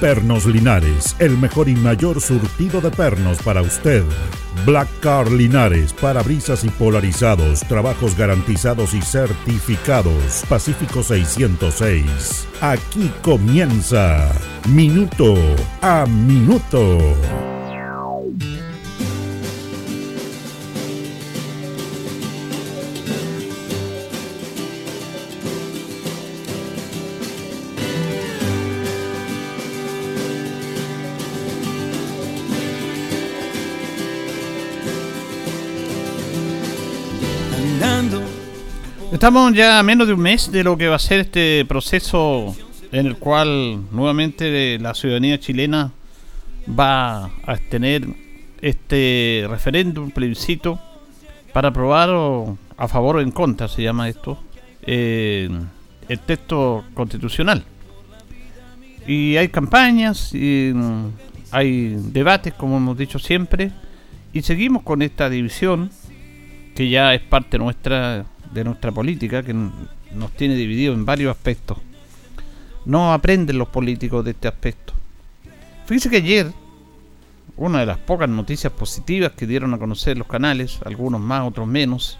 Pernos Linares, el mejor y mayor surtido de pernos para usted. Black Car Linares, parabrisas y polarizados, trabajos garantizados y certificados. Pacífico 606. Aquí comienza Minuto a Minuto. Estamos ya a menos de un mes de lo que va a ser este proceso en el cual nuevamente la ciudadanía chilena va a tener este referéndum, plebiscito, para aprobar a favor o en contra, se llama esto, eh, el texto constitucional. Y hay campañas, mm, hay debates, como hemos dicho siempre, y seguimos con esta división que ya es parte nuestra de nuestra política que nos tiene dividido en varios aspectos. No aprenden los políticos de este aspecto. Fíjense que ayer, una de las pocas noticias positivas que dieron a conocer los canales, algunos más, otros menos,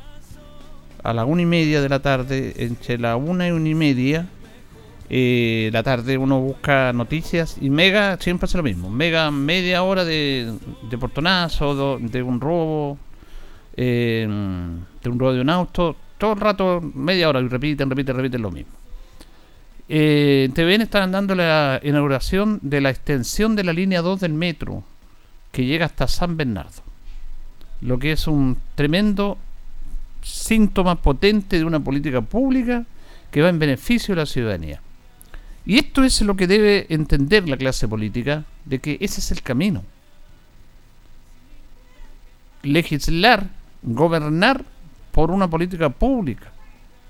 a la una y media de la tarde, entre la una y una y media, eh, la tarde uno busca noticias y Mega siempre hace lo mismo. Mega media hora de, de portonazo, de un robo, eh, de un robo de un auto, todo el rato, media hora, y repiten, repiten, repiten lo mismo. Eh, en TVN están dando la inauguración de la extensión de la línea 2 del metro, que llega hasta San Bernardo. Lo que es un tremendo síntoma potente de una política pública que va en beneficio de la ciudadanía. Y esto es lo que debe entender la clase política, de que ese es el camino. Legislar, gobernar por una política pública,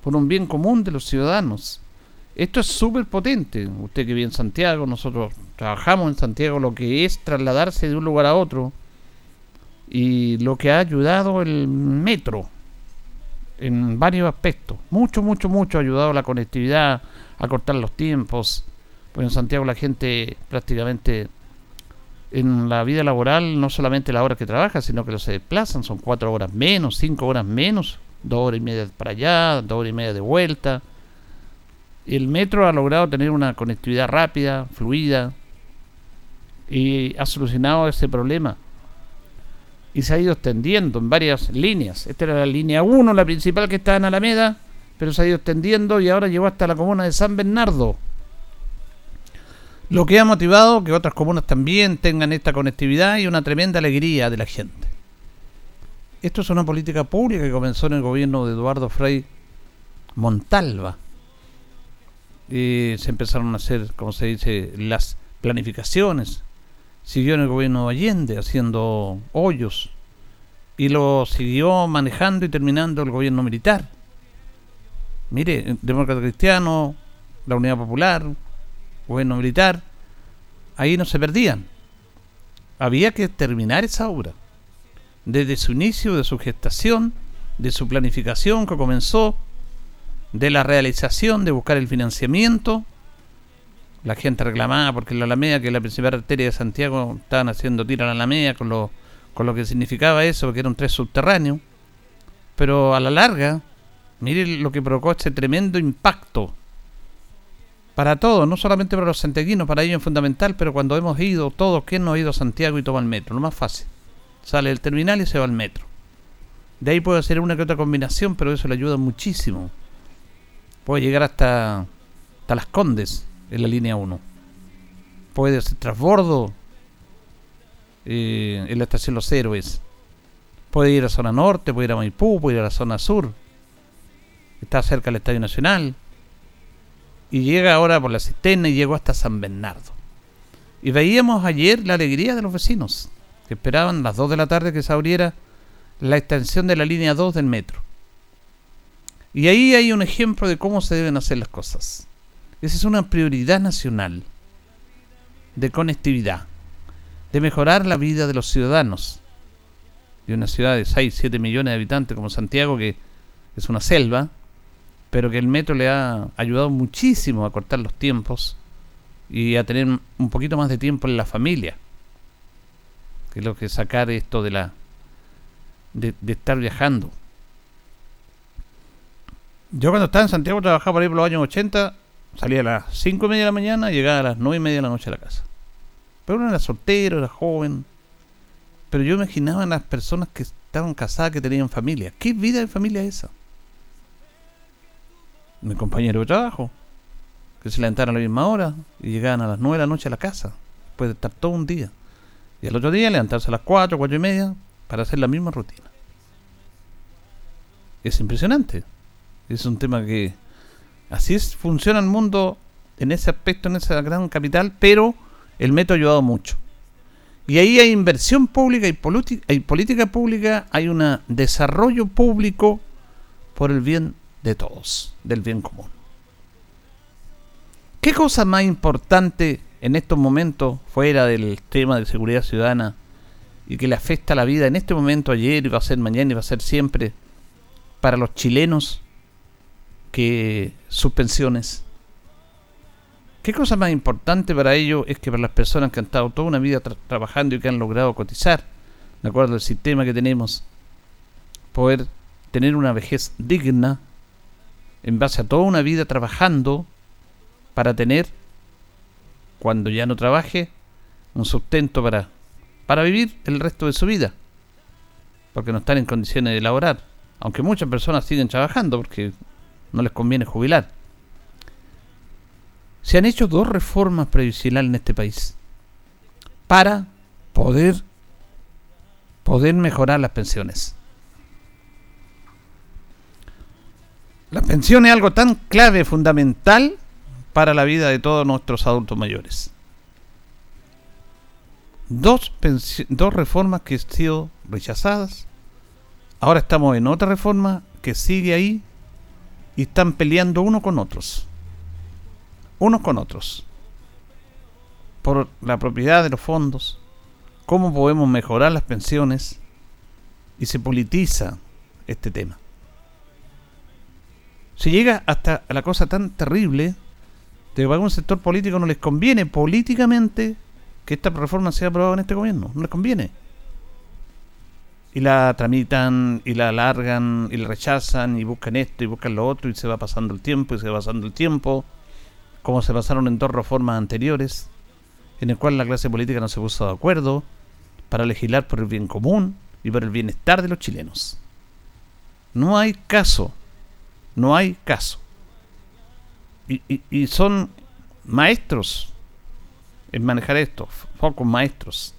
por un bien común de los ciudadanos. Esto es súper potente. Usted que vive en Santiago, nosotros trabajamos en Santiago, lo que es trasladarse de un lugar a otro y lo que ha ayudado el metro en varios aspectos. Mucho, mucho, mucho ha ayudado la conectividad, a cortar los tiempos. Pues en Santiago la gente prácticamente en la vida laboral no solamente la hora que trabaja, sino que lo se desplazan, son cuatro horas menos, cinco horas menos, dos horas y media para allá, dos horas y media de vuelta. El metro ha logrado tener una conectividad rápida, fluida, y ha solucionado ese problema. Y se ha ido extendiendo en varias líneas. Esta era la línea 1, la principal que está en Alameda, pero se ha ido extendiendo y ahora llegó hasta la comuna de San Bernardo lo que ha motivado que otras comunas también tengan esta conectividad y una tremenda alegría de la gente. Esto es una política pública que comenzó en el gobierno de Eduardo Frei Montalva. Y se empezaron a hacer, como se dice, las planificaciones. Siguió en el gobierno de Allende haciendo hoyos. Y lo siguió manejando y terminando el gobierno militar. Mire, Demócrata Cristiano, la Unidad Popular, gobierno militar, ahí no se perdían. Había que terminar esa obra. Desde su inicio, de su gestación, de su planificación que comenzó, de la realización, de buscar el financiamiento. La gente reclamaba porque la Alameda, que es la principal arteria de Santiago, estaban haciendo tira a la Alameda con lo, con lo que significaba eso, porque era un tren subterráneo. Pero a la larga, mire lo que provocó este tremendo impacto para todos, no solamente para los santiaguinos, para ellos es fundamental, pero cuando hemos ido todos, ¿quién no ha ido a Santiago y toma el metro? Lo más fácil. Sale del terminal y se va al metro. De ahí puede hacer una que otra combinación, pero eso le ayuda muchísimo. Puede llegar hasta, hasta Las Condes en la línea 1. Puede hacer transbordo eh, en la estación Los Héroes. Puede ir a zona norte, puede ir a Maipú, puede ir a la zona sur. Está cerca del Estadio Nacional y llega ahora por la cisterna y llegó hasta San Bernardo. Y veíamos ayer la alegría de los vecinos. que esperaban las 2 de la tarde que se abriera la extensión de la línea 2 del metro. Y ahí hay un ejemplo de cómo se deben hacer las cosas. Esa es una prioridad nacional de conectividad, de mejorar la vida de los ciudadanos de una ciudad de 6, 7 millones de habitantes como Santiago, que es una selva, pero que el metro le ha ayudado muchísimo a cortar los tiempos y a tener un poquito más de tiempo en la familia. Que es lo que sacar esto de la de, estar viajando. Yo cuando estaba en Santiago trabajaba por ahí por los años 80, salía a las 5 y media de la mañana y llegaba a las 9 y media de la noche a la casa. Pero uno era soltero, era joven. Pero yo imaginaba a las personas que estaban casadas, que tenían familia. ¿Qué vida de familia es esa? Mi compañero de trabajo, que se levantaron a la misma hora y llegaban a las 9 de la noche a la casa, después de estar todo un día. Y al otro día levantarse a las 4, 4 y media para hacer la misma rutina. Es impresionante. Es un tema que así es, funciona el mundo en ese aspecto, en esa gran capital, pero el método ha ayudado mucho. Y ahí hay inversión pública y hay política pública, hay un desarrollo público por el bien de todos, del bien común. ¿Qué cosa más importante en estos momentos, fuera del tema de seguridad ciudadana, y que le afecta la vida en este momento, ayer, y va a ser mañana, y va a ser siempre, para los chilenos, que sus pensiones? ¿Qué cosa más importante para ellos es que para las personas que han estado toda una vida trabajando y que han logrado cotizar, de acuerdo al sistema que tenemos, poder tener una vejez digna en base a toda una vida trabajando para tener, cuando ya no trabaje, un sustento para, para vivir el resto de su vida, porque no están en condiciones de laborar, aunque muchas personas siguen trabajando porque no les conviene jubilar. Se han hecho dos reformas previsionales en este país para poder poder mejorar las pensiones. La pensión es algo tan clave, fundamental para la vida de todos nuestros adultos mayores. Dos, dos reformas que han sido rechazadas. Ahora estamos en otra reforma que sigue ahí y están peleando uno con otros. Unos con otros. Por la propiedad de los fondos. Cómo podemos mejorar las pensiones. Y se politiza este tema se llega hasta la cosa tan terrible de que a algún sector político no les conviene políticamente que esta reforma sea aprobada en este gobierno. No les conviene. Y la tramitan, y la alargan, y la rechazan, y buscan esto, y buscan lo otro, y se va pasando el tiempo, y se va pasando el tiempo, como se pasaron en dos reformas anteriores, en el cual la clase política no se puso de acuerdo para legislar por el bien común y por el bienestar de los chilenos. No hay caso no hay caso. Y, son maestros en manejar esto, pocos maestros,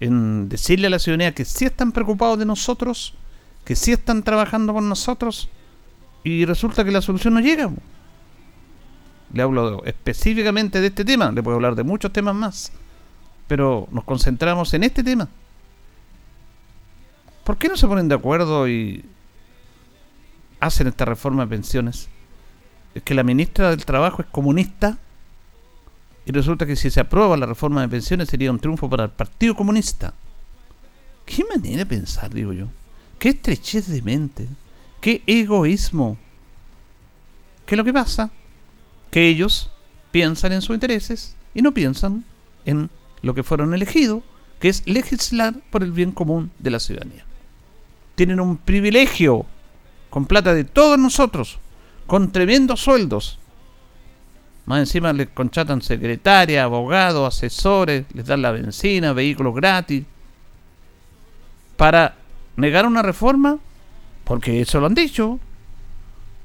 en decirle a la ciudadanía que sí están preocupados de nosotros, que sí están trabajando con nosotros, y resulta que la solución no llega. Le hablo específicamente de este tema, le puedo hablar de muchos temas más, pero nos concentramos en este tema. ¿Por qué no se ponen de acuerdo y hacen esta reforma de pensiones es que la ministra del Trabajo es comunista y resulta que si se aprueba la reforma de pensiones sería un triunfo para el Partido Comunista. ¿Qué manera de pensar, digo yo? ¿Qué estrechez de mente? ¿Qué egoísmo? ¿Qué es lo que pasa? Que ellos piensan en sus intereses y no piensan en lo que fueron elegidos, que es legislar por el bien común de la ciudadanía. Tienen un privilegio con plata de todos nosotros, con tremendos sueldos. Más encima les contratan secretaria, abogados, asesores, les dan la benzina, vehículos gratis. Para negar una reforma, porque eso lo han dicho.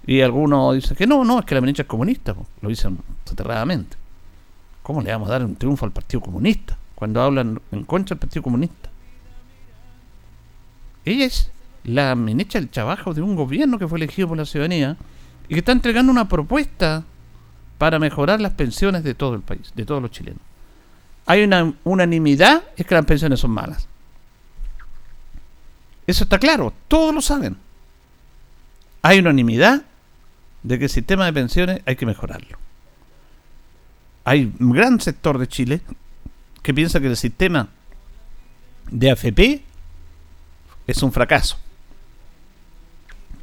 Y algunos dicen que no, no, es que la ministra es comunista, lo dicen soterradamente. ¿Cómo le vamos a dar un triunfo al Partido Comunista cuando hablan en contra del Partido Comunista? Ella es la ministra del trabajo de un gobierno que fue elegido por la ciudadanía y que está entregando una propuesta para mejorar las pensiones de todo el país, de todos los chilenos. hay una unanimidad, es que las pensiones son malas. Eso está claro, todos lo saben. Hay unanimidad de que el sistema de pensiones hay que mejorarlo. Hay un gran sector de Chile que piensa que el sistema de AFP es un fracaso.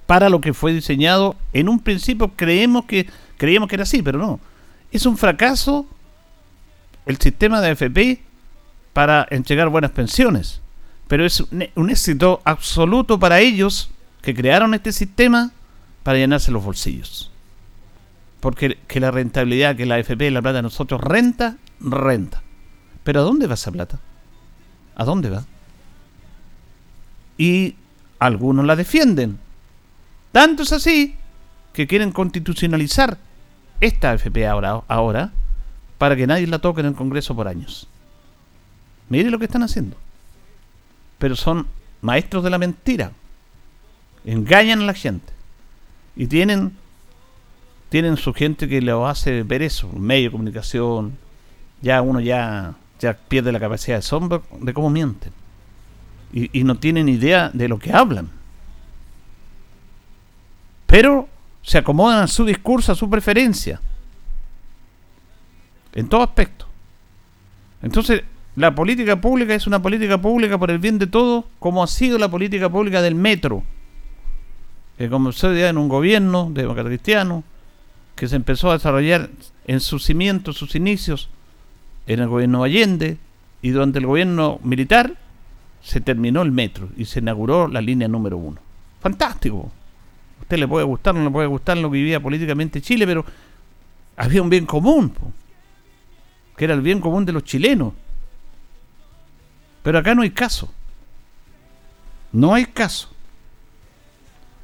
Para lo que fue diseñado, en un principio creemos que creíamos que era así, pero no. Es un fracaso el sistema de AFP para entregar buenas pensiones. Pero es un, éxito absoluto para ellos que crearon este sistema para llenarse los bolsillos. Porque que la rentabilidad, que la AFP, la plata de nosotros renta, renta. Pero ¿a dónde va esa plata? ¿A dónde va? Y algunos la defienden. Tanto es así que quieren constitucionalizar esta AFP ahora, ahora para que nadie la toque en el Congreso por años. Mire lo que están haciendo. Pero son maestros de la mentira. Engañan a la gente. Y tienen tienen su gente que lo hace ver eso, medio de comunicación. Ya uno ya, ya pierde la capacidad de sombra de cómo mienten. Y, y no tienen idea de lo que hablan. Pero se acomodan a su discurso, a su preferencia en todo aspecto. Entonces, la política pública es una política pública por el bien de todos, como ha sido la política pública del metro, que comenzó ya en un gobierno democrático cristiano, que se empezó a desarrollar en sus cimientos, sus inicios, en el gobierno Allende, y durante el gobierno militar se terminó el metro y se inauguró la línea número uno. Fantástico. Usted le puede gustar, no le puede gustar lo que vivía políticamente Chile, pero había un bien común que era el bien común de los chilenos. Pero acá no hay caso. No hay caso.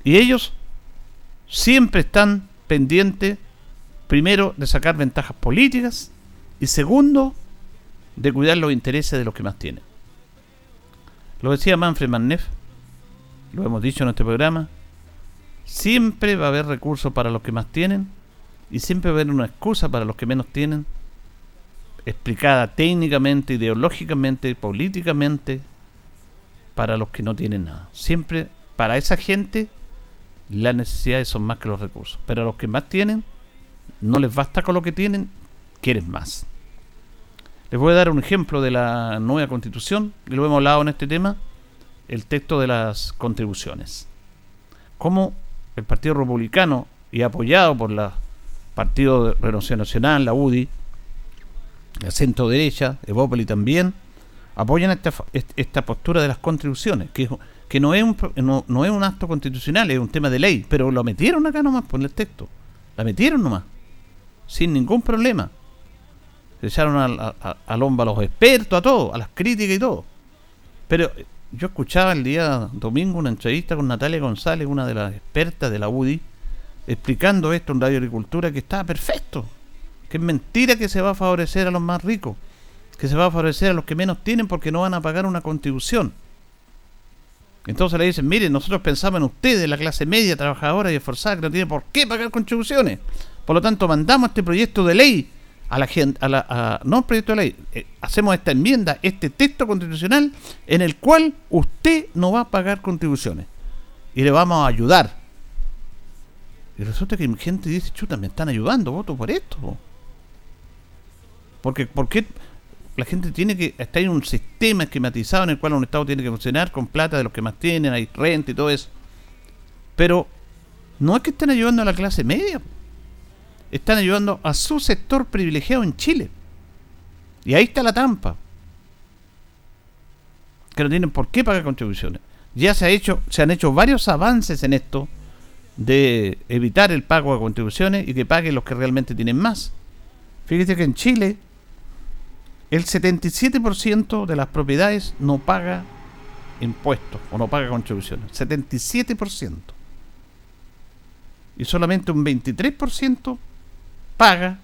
Y ellos siempre están pendientes, primero, de sacar ventajas políticas y segundo, de cuidar los intereses de los que más tienen. Lo decía Manfred Manneff, lo hemos dicho en este programa, siempre va a haber recursos para los que más tienen y siempre va a haber una excusa para los que menos tienen explicada técnicamente, ideológicamente, políticamente, para los que no tienen nada. Siempre para esa gente las necesidades son más que los recursos. Pero a los que más tienen, no les basta con lo que tienen, quieren más. Les voy a dar un ejemplo de la nueva constitución, y lo hemos hablado en este tema, el texto de las contribuciones. Cómo el Partido Republicano, y apoyado por el Partido de Renovación Nacional, la UDI, la centro derecha, Evópoli también, apoyan esta, esta postura de las contribuciones, que, que no, es un, no, es un acto constitucional, es un tema de ley, pero lo metieron acá nomás por el texto, la metieron nomás, sin ningún problema. Se echaron al, a, a los expertos, a todos, a las críticas y todo. Pero yo escuchaba el día domingo una entrevista con Natalia González, una de las expertas de la UDI, explicando esto en Radio Agricultura, que estaba perfecto, que es mentira que se va a favorecer a los más ricos, que se va a favorecer a los que menos tienen porque no van a pagar una contribución. Entonces le dicen, miren, nosotros pensamos en ustedes, la clase media, trabajadora y esforzada, que no tiene por qué pagar contribuciones. Por lo tanto, mandamos este proyecto de ley a la gente, a la, no proyecto de ley, eh, hacemos esta enmienda, este texto constitucional en el cual usted no va a pagar contribuciones y le vamos a ayudar. Y resulta que gente dice, chuta, me están ayudando, voto por esto. Porque, porque la gente tiene que estar en un sistema esquematizado en el cual un Estado tiene que funcionar con plata de los que más tienen, hay renta y todo eso. Pero no es que estén ayudando a la clase media, están ayudando a su sector privilegiado en Chile. Y ahí está la trampa. Que no tienen por qué pagar contribuciones. Ya se ha hecho, se han hecho varios avances en esto de evitar el pago de contribuciones y que paguen los que realmente tienen más. Fíjese que en Chile el 77% de las propiedades no paga impuestos o no paga contribuciones. 77%. Y solamente un 23% paga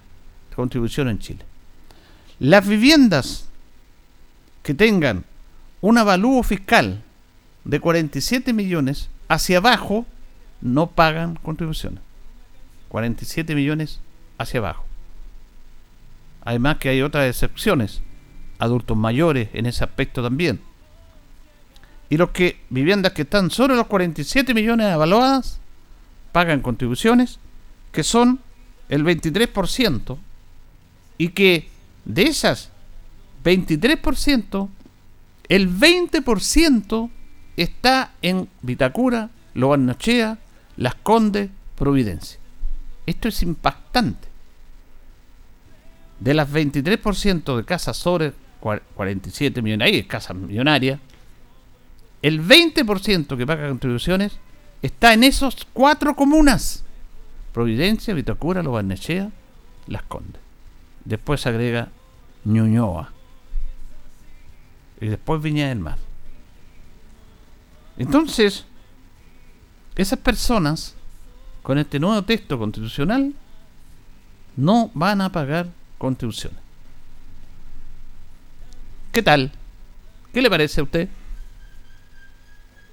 contribución en Chile. Las viviendas que tengan un avalúo fiscal de 47 millones hacia abajo no pagan contribuciones. 47 millones hacia abajo. Además que hay otras excepciones. adultos mayores en ese aspecto también. Y los que viviendas que están sobre los 47 millones evaluadas pagan contribuciones que son el 23% y que de esas 23%, el 20% está en Vitacura, Lobarnochea, Las Condes, Providencia. Esto es impactante. De las 23% de casas sobre 47 millones, ahí es casa millonaria, el 20% que paga contribuciones está en esos cuatro comunas. Providencia, Vitacura, Lobarnechea, Las Condes. Después agrega Ñuñoa. Y después Viña del Mar. Entonces, esas personas, con este nuevo texto constitucional, no van a pagar contribuciones. ¿Qué tal? ¿Qué le parece a usted?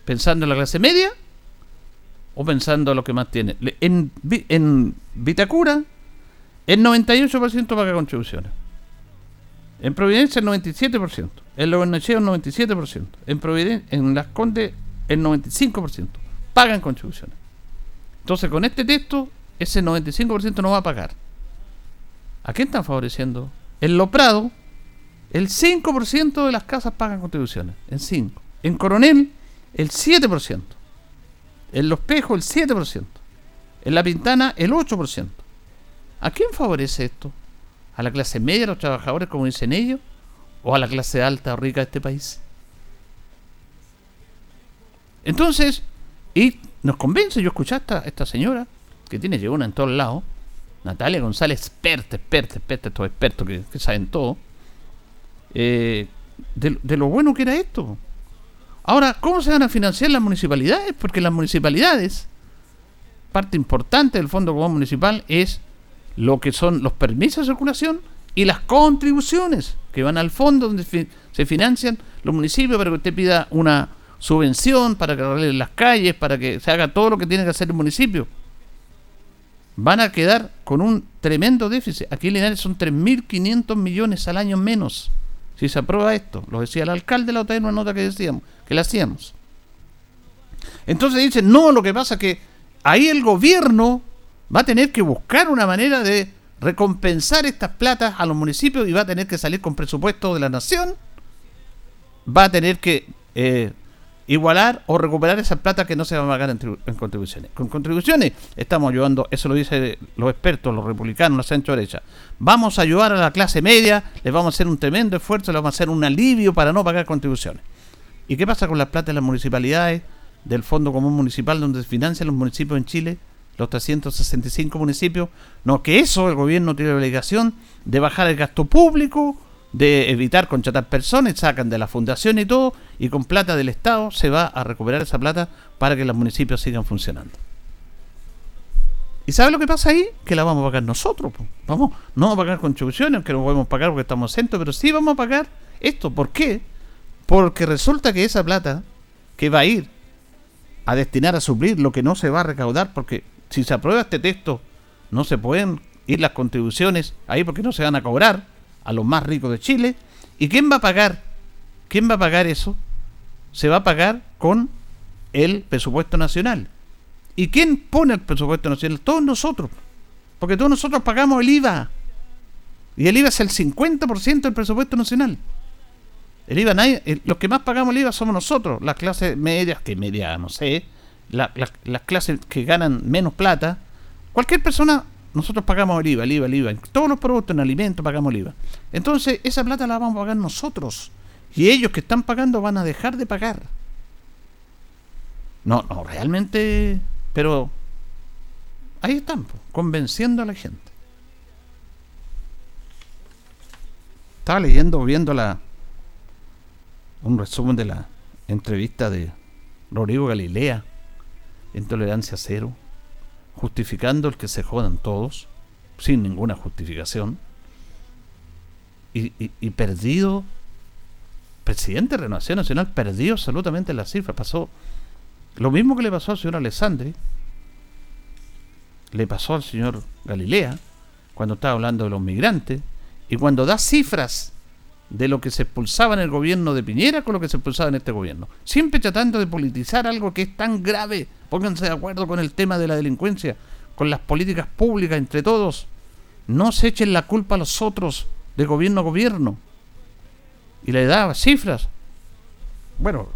¿Pensando en la clase media? ¿O pensando en lo que más tiene? En, Vitacura, el 98% paga contribuciones. En Providencia el 97%. En Los el 97%. En, Providencia, en Las Condes el 95%. Pagan contribuciones. Entonces con este texto ese 95% no va a pagar. ¿A quién están favoreciendo? En Lo Prado, el 5% de las casas pagan contribuciones. En 5. En Coronel, el 7%. En Los Pejos, el 7%. En La Pintana, el 8%. ¿A quién favorece esto? ¿A la clase media, a los trabajadores, como dicen ellos? ¿O a la clase alta o rica de este país? Entonces, y nos convence, yo escuché a esta, señora, que tiene llegona en todos lados, Natalia González, experta, experta, experta, estos expertos que, saben todo, eh, de, de, lo bueno que era esto. Ahora, ¿cómo se van a financiar las municipalidades? Porque las municipalidades, parte importante del Fondo Común Municipal es lo que son los permisos de circulación y las contribuciones que van al fondo donde se financian los municipios para que usted pida una subvención, para que arreglen las calles, para que se haga todo lo que tiene que hacer el municipio. Van a quedar con un tremendo déficit. Aquí en Linares son 3.500 millones al año menos. Si se aprueba esto, lo decía el alcalde la otra vez en una nota que decíamos, que le hacíamos. Entonces dicen, no, lo que pasa es que ahí el gobierno va a tener que buscar una manera de recompensar estas platas a los municipios y va a tener que salir con presupuesto de la nación, va a tener que eh, igualar o recuperar esas plata que no se van a pagar en, contribuciones. Con contribuciones estamos ayudando, eso lo dicen los expertos, los republicanos, la centro derecha. Vamos a ayudar a la clase media, les vamos a hacer un tremendo esfuerzo, les vamos a hacer un alivio para no pagar contribuciones. ¿Y qué pasa con las plata de las municipalidades, del Fondo Común Municipal, donde se financian los municipios en Chile? los 365 municipios. No, que eso el gobierno tiene la obligación de bajar el gasto público, de evitar contratar personas, sacan de la fundación y todo, y con plata del Estado se va a recuperar esa plata para que los municipios sigan funcionando. ¿Y sabe lo que pasa ahí? Que la vamos a pagar nosotros. Vamos, no vamos a pagar contribuciones, aunque no podemos pagar porque estamos centros, pero sí vamos a pagar esto. ¿Por qué? Porque resulta que esa plata que va a ir a destinar a suplir lo que no se va a recaudar, porque si se aprueba este texto, no se pueden ir las contribuciones ahí porque no se van a cobrar a los más ricos de Chile. ¿Y quién va a pagar? ¿Quién va a pagar eso? Se va a pagar con el presupuesto nacional. ¿Y quién pone el presupuesto nacional? Todos nosotros. Porque todos nosotros pagamos el IVA. Y el IVA es el 50% del presupuesto nacional. El IVA, nadie, los que más pagamos el IVA somos nosotros, las clases medias, que media, no sé, las clases que ganan menos plata, cualquier persona, nosotros pagamos el IVA, el IVA, el IVA. En todos los productos, en alimentos, pagamos el IVA. Entonces, esa plata la vamos a pagar nosotros. Y ellos que están pagando van a dejar de pagar. No, no, realmente. Pero ahí están, convenciendo a la gente. Estaba leyendo, viendo la, un resumen de la entrevista de Rodrigo Galilea en tolerancia cero, justificando el que se jodan todos, sin ninguna justificación, y, perdido, presidente de Renovación Nacional perdió absolutamente la cifra, pasó lo mismo que le pasó al señor Alessandri, le pasó al señor Galilea, cuando estaba hablando de los migrantes, y cuando da cifras de lo que se expulsaba en el gobierno de Piñera con lo que se expulsaba en este gobierno. Siempre tratando de politizar algo que es tan grave. Pónganse de acuerdo con el tema de la delincuencia, con las políticas públicas entre todos. No se echen la culpa a los otros de gobierno a gobierno. Y le daba cifras. Bueno,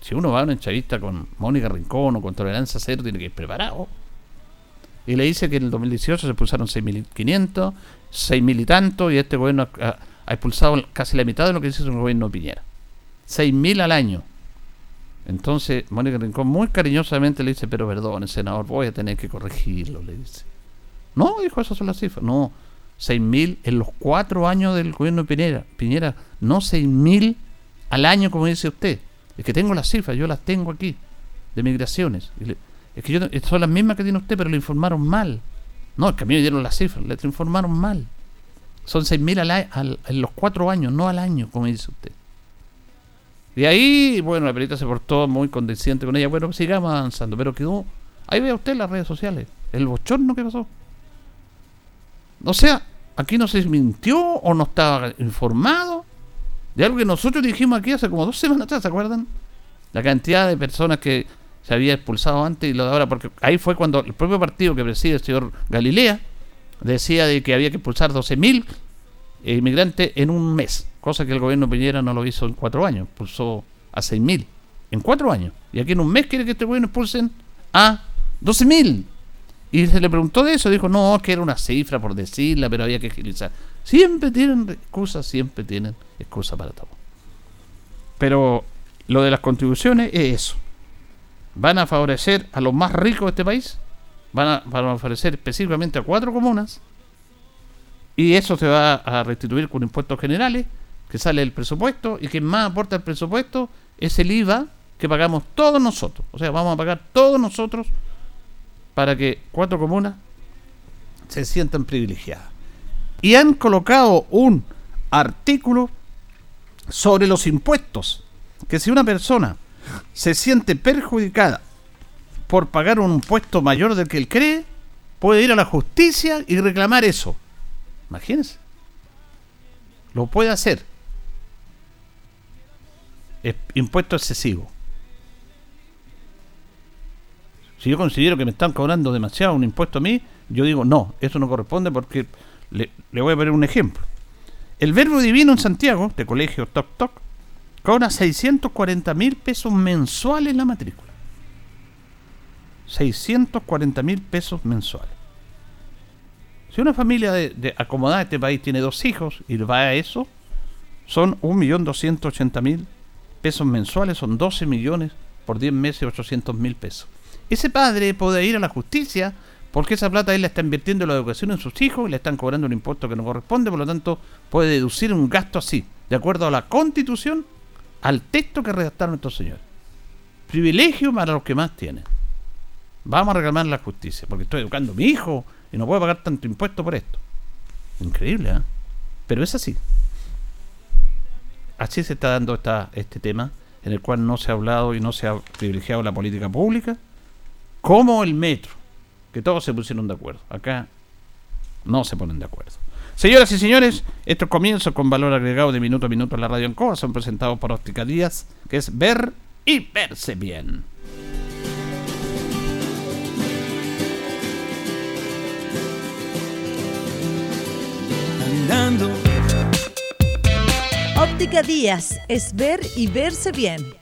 si uno va a una entrevista con Mónica Rincón o con Tolerancia Cero, tiene que ir preparado. Y le dice que en el 2018 se expulsaron 6.500, 6.000 y tanto, y este gobierno ha, expulsado casi la mitad de lo que dice su gobierno de Piñera. 6.000 al año. Entonces, Mónica Rincón muy cariñosamente le dice, pero perdón, senador, voy a tener que corregirlo, le dice. No, dijo, esas son las cifras. No, 6.000 en los cuatro años del gobierno de Piñera. Piñera, no 6.000 al año, como dice usted. Es que tengo las cifras, yo las tengo aquí, de migraciones. es que yo, son las mismas que tiene usted, pero le informaron mal. No, es que a mí me dieron las cifras, le informaron mal. Son 6.000 al, al, en los cuatro años, no al año, como dice usted. Y ahí, bueno, la perita se portó muy condesciente con ella. Bueno, sigamos avanzando, pero quedó. Ahí ve usted las redes sociales, el bochorno que pasó. O sea, aquí no se mintió o no estaba informado de algo que nosotros dijimos aquí hace como dos semanas atrás, ¿se acuerdan? La cantidad de personas que se había expulsado antes y lo de ahora, porque ahí fue cuando el propio partido que preside el señor Galilea decía de que había que expulsar 12.000 inmigrantes en un mes, cosa que el gobierno Piñera no lo hizo en cuatro años, expulsó a 6.000 en cuatro años. Y aquí en un mes quiere que este gobierno expulsen a 12.000. Y se le preguntó de eso, dijo, no, que era una cifra por decirla, pero había que agilizar. Siempre tienen excusas, siempre tienen excusa para todo. Pero lo de las contribuciones es eso. Van a favorecer a los más ricos de este país, van a, van a favorecer específicamente a cuatro comunas, y eso se va a restituir con impuestos generales, que sale del presupuesto, y quien más aporta el presupuesto es el IVA que pagamos todos nosotros. O sea, vamos a pagar todos nosotros para que cuatro comunas se sientan privilegiadas. Y han colocado un artículo sobre los impuestos, que si una persona se siente perjudicada por pagar un impuesto mayor del que él cree, puede ir a la justicia y reclamar eso. Imagínense. Lo puede hacer. Es impuesto excesivo. Si yo considero que me están cobrando demasiado un impuesto a mí, yo digo, no, eso no corresponde porque le, voy a poner un ejemplo. El Verbo Divino en Santiago, de colegio Toc Toc, cobra 640 mil pesos mensuales la matrícula. 640 mil pesos mensuales. Si una familia de, acomodada de este país tiene dos hijos y va a eso, son 1.280.000 pesos mensuales, son 12 millones por 10 meses, 800 mil pesos. Ese padre puede ir a la justicia porque esa plata él la está invirtiendo en la educación en sus hijos y le están cobrando un impuesto que no corresponde, por lo tanto puede deducir un gasto así, de acuerdo a la constitución, al texto que redactaron estos señores. Privilegio para los que más tienen. Vamos a reclamar la justicia, porque estoy educando a mi hijo y no puedo pagar tanto impuesto por esto. Increíble, ¿eh? Pero es así. Así se está dando esta, este tema, en el cual no se ha hablado y no se ha privilegiado la política pública como el metro, que todos se pusieron de acuerdo. Acá no se ponen de acuerdo. Señoras y señores, estos comienzos con valor agregado de minuto a minuto en la radio en Coa son presentados por Óptica Díaz, que es ver y verse bien. Óptica Díaz es ver y verse bien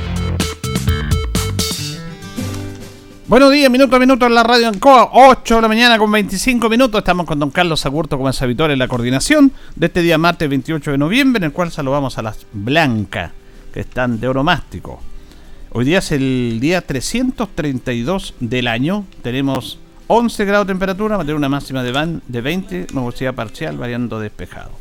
Buenos días, minuto a minuto en la radio Ancoa, 8 de la mañana con 25 minutos. Estamos con don Carlos Agurto como es habitual en la coordinación de este día martes 28 de noviembre, en el cual saludamos a las blancas que están de oromástico. Hoy día es el día 332 del año. Tenemos 11 grados de temperatura, va a tener una máxima de, van, de 20, nubosidad parcial, variando despejado.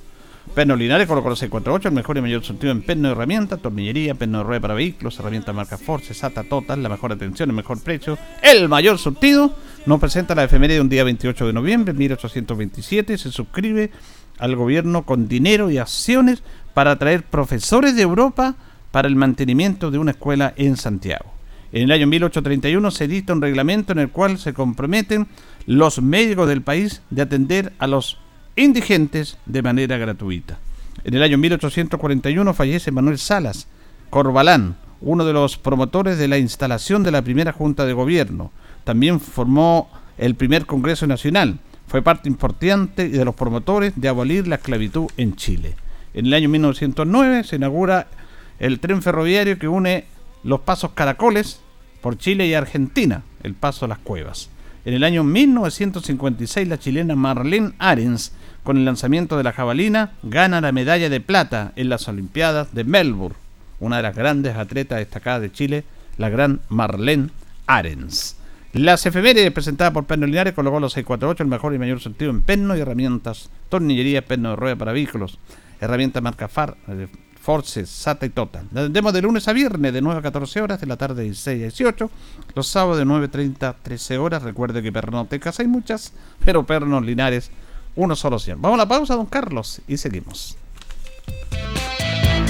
Perno Linares colocó los 648, el mejor y mayor sentido en perno de herramientas, tornillería, perno de rueda para vehículos, herramientas marca Force, SATA Total, la mejor atención, el mejor precio, el mayor surtido. Nos presenta la efeméride de un día 28 de noviembre de 1827. Se suscribe al gobierno con dinero y acciones para traer profesores de Europa para el mantenimiento de una escuela en Santiago. En el año 1831 se dicta un reglamento en el cual se comprometen los médicos del país de atender a los indigentes de manera gratuita. En el año 1841 fallece Manuel Salas Corbalán, uno de los promotores de la instalación de la primera Junta de Gobierno. También formó el primer Congreso Nacional. Fue parte importante de los promotores de abolir la esclavitud en Chile. En el año 1909 se inaugura el tren ferroviario que une los pasos Caracoles por Chile y Argentina, el paso a las cuevas. En el año 1956 la chilena Marlene Arens, con el lanzamiento de la jabalina, gana la medalla de plata en las Olimpiadas de Melbourne. Una de las grandes atletas destacadas de Chile, la gran Marlene Arens. Las efemérides presentadas por Perno Linares colocó los 648, el mejor y mayor sentido en perno y herramientas, tornillería, perno de rueda para vehículos, herramientas marca FAR, eh, SATA y Total. La de lunes a viernes de 9 a 14 horas, de la tarde de 16 a 18, los sábados de 9.30 a 13 horas. Recuerde que pernotecas hay muchas, pero pernos linares, uno solo 100. Vamos a la pausa, don Carlos, y seguimos.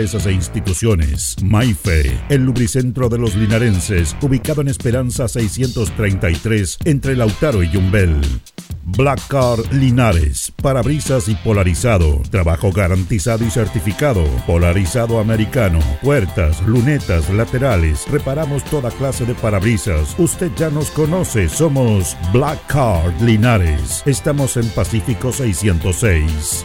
e instituciones. Maife, el lubricentro de los linarenses, ubicado en Esperanza 633, entre Lautaro y Yumbel. Black Car Linares, parabrisas y polarizado, trabajo garantizado y certificado, polarizado americano, puertas, lunetas, laterales, reparamos toda clase de parabrisas. Usted ya nos conoce, somos Black Car Linares. Estamos en Pacífico 606.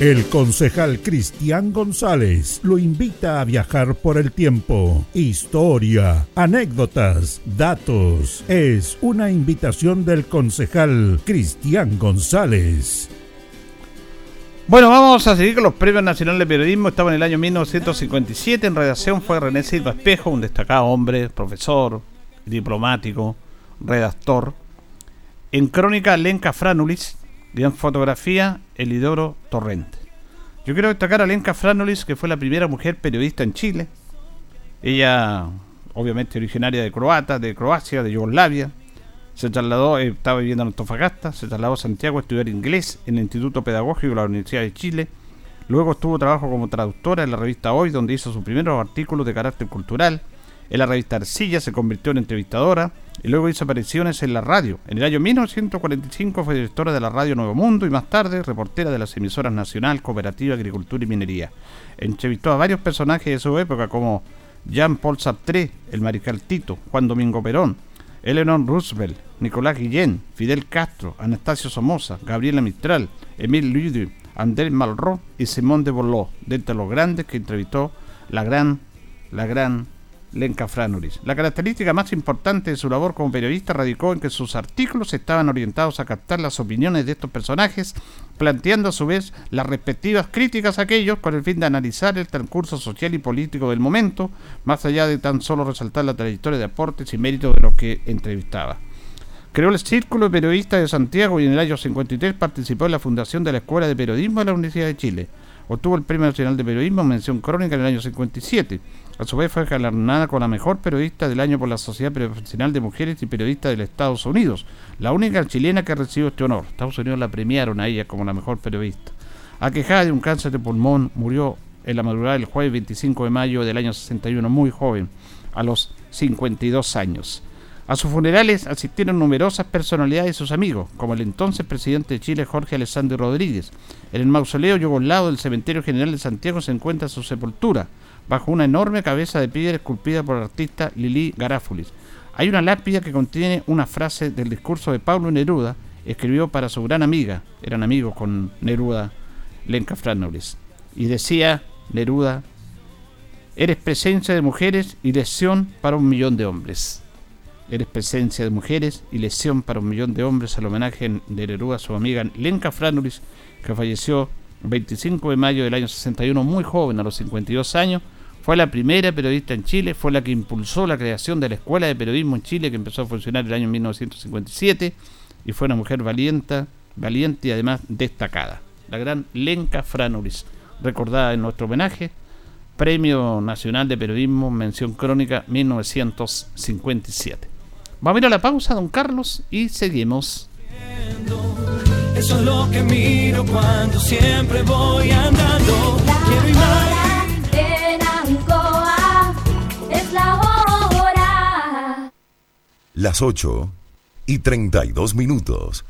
El concejal Cristian González lo invita a viajar por el tiempo. Historia, anécdotas, datos. Es una invitación del concejal Cristian González. Bueno, vamos a seguir con los premios nacionales de periodismo. Estaba en el año 1957. En redacción fue René Silva Espejo, un destacado hombre, profesor, diplomático, redactor. En crónica, Lenca Franulis, en fotografía, Elidoro Torrente. Yo quiero destacar a Lenka Franolis, que fue la primera mujer periodista en Chile. Ella, obviamente originaria de Croata, de Croacia, de Yugoslavia. Se trasladó, eh, estaba viviendo en Antofagasta, se trasladó a Santiago a estudiar inglés en el Instituto Pedagógico de la Universidad de Chile. Luego estuvo trabajo como traductora en la revista Hoy, donde hizo sus primeros artículos de carácter cultural. En la revista Arcilla se convirtió en entrevistadora y luego hizo apariciones en la radio. En el año 1945 fue directora de la radio Nuevo Mundo y más tarde reportera de las emisoras Nacional, Cooperativa, Agricultura y Minería. Entrevistó a varios personajes de su época como Jean-Paul Sartre, el mariscal Tito, Juan Domingo Perón, Eleanor Roosevelt, Nicolás Guillén, Fidel Castro, Anastasio Somoza, Gabriela Mistral, Emile Ludy, Andrés Malraux y Simón de Boló, de entre los grandes que entrevistó la gran, la gran Lenka. La característica más importante de su labor como periodista radicó en que sus artículos estaban orientados a captar las opiniones de estos personajes, planteando a su vez las respectivas críticas a aquellos con el fin de analizar el transcurso social y político del momento, más allá de tan solo resaltar la trayectoria de aportes y méritos de los que entrevistaba. Creó el Círculo de Periodistas de Santiago y en el año 53 participó en la fundación de la Escuela de Periodismo de la Universidad de Chile. Obtuvo el Premio Nacional de Periodismo mención crónica en el año 57 A su vez fue galardonada con la mejor periodista del año por la Sociedad Profesional de Mujeres y Periodistas de los Estados Unidos, la única chilena que recibió este honor. Estados Unidos la premiaron a ella como la mejor periodista. Aquejada de un cáncer de pulmón, murió en la madrugada del jueves 25 de mayo del año 61, muy joven, a los 52 años. A sus funerales asistieron numerosas personalidades y sus amigos, como el entonces presidente de Chile Jorge Alessandro Rodríguez. En el mausoleo lado del Cementerio General de Santiago se encuentra su sepultura, bajo una enorme cabeza de piedra esculpida por el artista Lili Garáfulis. Hay una lápida que contiene una frase del discurso de Pablo Neruda, escribió para su gran amiga, eran amigos con Neruda, Lenca Franolis. Y decía Neruda, eres presencia de mujeres y lesión para un millón de hombres. Eres presencia de mujeres y lesión para un millón de hombres al homenaje de Neruda a su amiga Lenca Franolis, que falleció el 25 de mayo del año 61, muy joven, a los 52 años. Fue la primera periodista en Chile, fue la que impulsó la creación de la Escuela de Periodismo en Chile, que empezó a funcionar el año 1957, y fue una mujer valiente, valiente y además destacada la gran Lenca Franolis, recordada en nuestro homenaje, Premio Nacional de Periodismo, mención crónica 1957. Vamos a ir a la pausa, don Carlos, y seguimos. Eso es lo que miro cuando siempre voy andando. Quiero Las 8 y 32 minutos.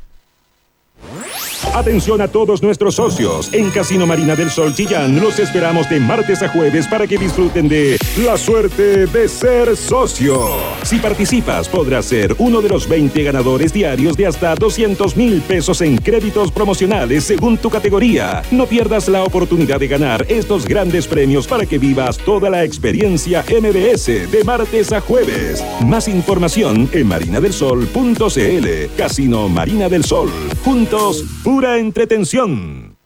Atención a todos nuestros socios. En Casino Marina del Sol Chillán los esperamos de martes a jueves para que disfruten de la suerte de ser socio. Si participas, podrás ser uno de los 20 ganadores diarios de hasta 200 mil pesos en créditos promocionales según tu categoría. No pierdas la oportunidad de ganar estos grandes premios para que vivas toda la experiencia MBS de martes a jueves. Más información en marinadelsol.cl. Casino Marina del Sol. Juntos, pura entretención.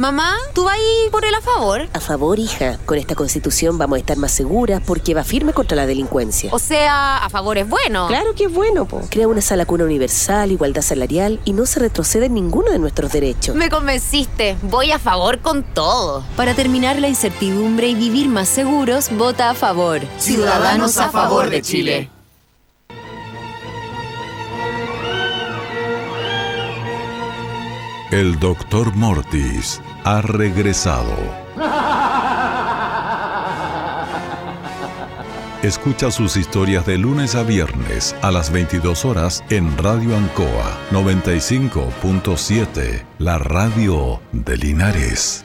Mamá, ¿tú vas ahí por el a favor? A favor, hija. Con esta constitución vamos a estar más seguras porque va firme contra la delincuencia. O sea, a favor es bueno. Claro que es bueno, po. Crea una sala cuna universal, igualdad salarial y no se retrocede en ninguno de nuestros derechos. Me convenciste. Voy a favor con todo. Para terminar la incertidumbre y vivir más seguros, vota a favor. Ciudadanos a favor de Chile. El doctor Mortis ha regresado. Escucha sus historias de lunes a viernes a las 22 horas en Radio Ancoa 95.7, la radio de Linares.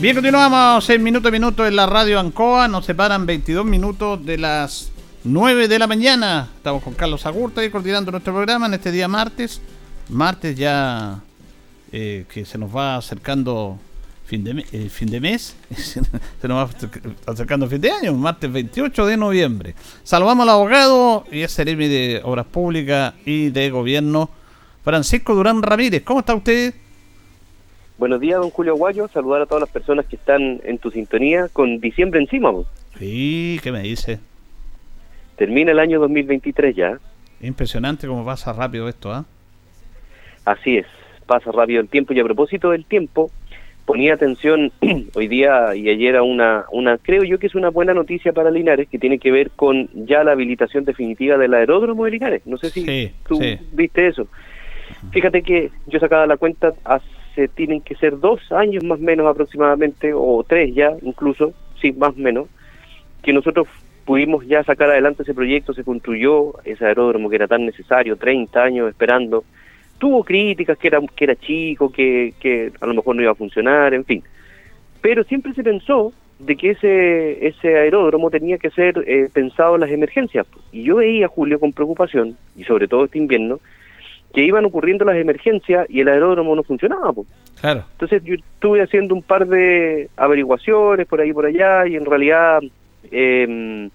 Bien, continuamos en minuto a minuto en la radio Ancoa. Nos separan 22 minutos de las 9 de la mañana. Estamos con Carlos Agurta y coordinando nuestro programa en este día martes. Martes ya eh, que se nos va acercando fin de, eh, fin de mes. se nos va acercando fin de año, martes 28 de noviembre. Saludamos al abogado y es Ceremi de Obras Públicas y de Gobierno, Francisco Durán Ramírez. ¿Cómo está usted? Buenos días, don Julio Guayo. Saludar a todas las personas que están en tu sintonía con diciembre encima. Vos. Sí, ¿qué me dice? Termina el año 2023 ya. Impresionante cómo pasa rápido esto, ¿ah? Así es, pasa rápido el tiempo. Y a propósito del tiempo, ponía atención hoy día y ayer a una, una, creo yo que es una buena noticia para Linares, que tiene que ver con ya la habilitación definitiva del aeródromo de Linares. No sé si Sí, tú sí. viste eso. Fíjate que yo sacaba la cuenta hace, tienen que ser dos años más o menos aproximadamente, o tres ya incluso, sí, más o menos, que nosotros pudimos ya sacar adelante ese proyecto, se construyó ese aeródromo que era tan necesario, 30 años esperando. Tuvo críticas que era, que era chico, que, que a lo mejor no iba a funcionar, en fin. Pero siempre se pensó de que ese, ese aeródromo tenía que ser eh, pensado en las emergencias. Y yo veía, Julio, con preocupación, y sobre todo este invierno, que iban ocurriendo las emergencias y el aeródromo no funcionaba. po. Claro. Entonces yo estuve haciendo un par de averiguaciones por ahí y por allá y en realidad eh,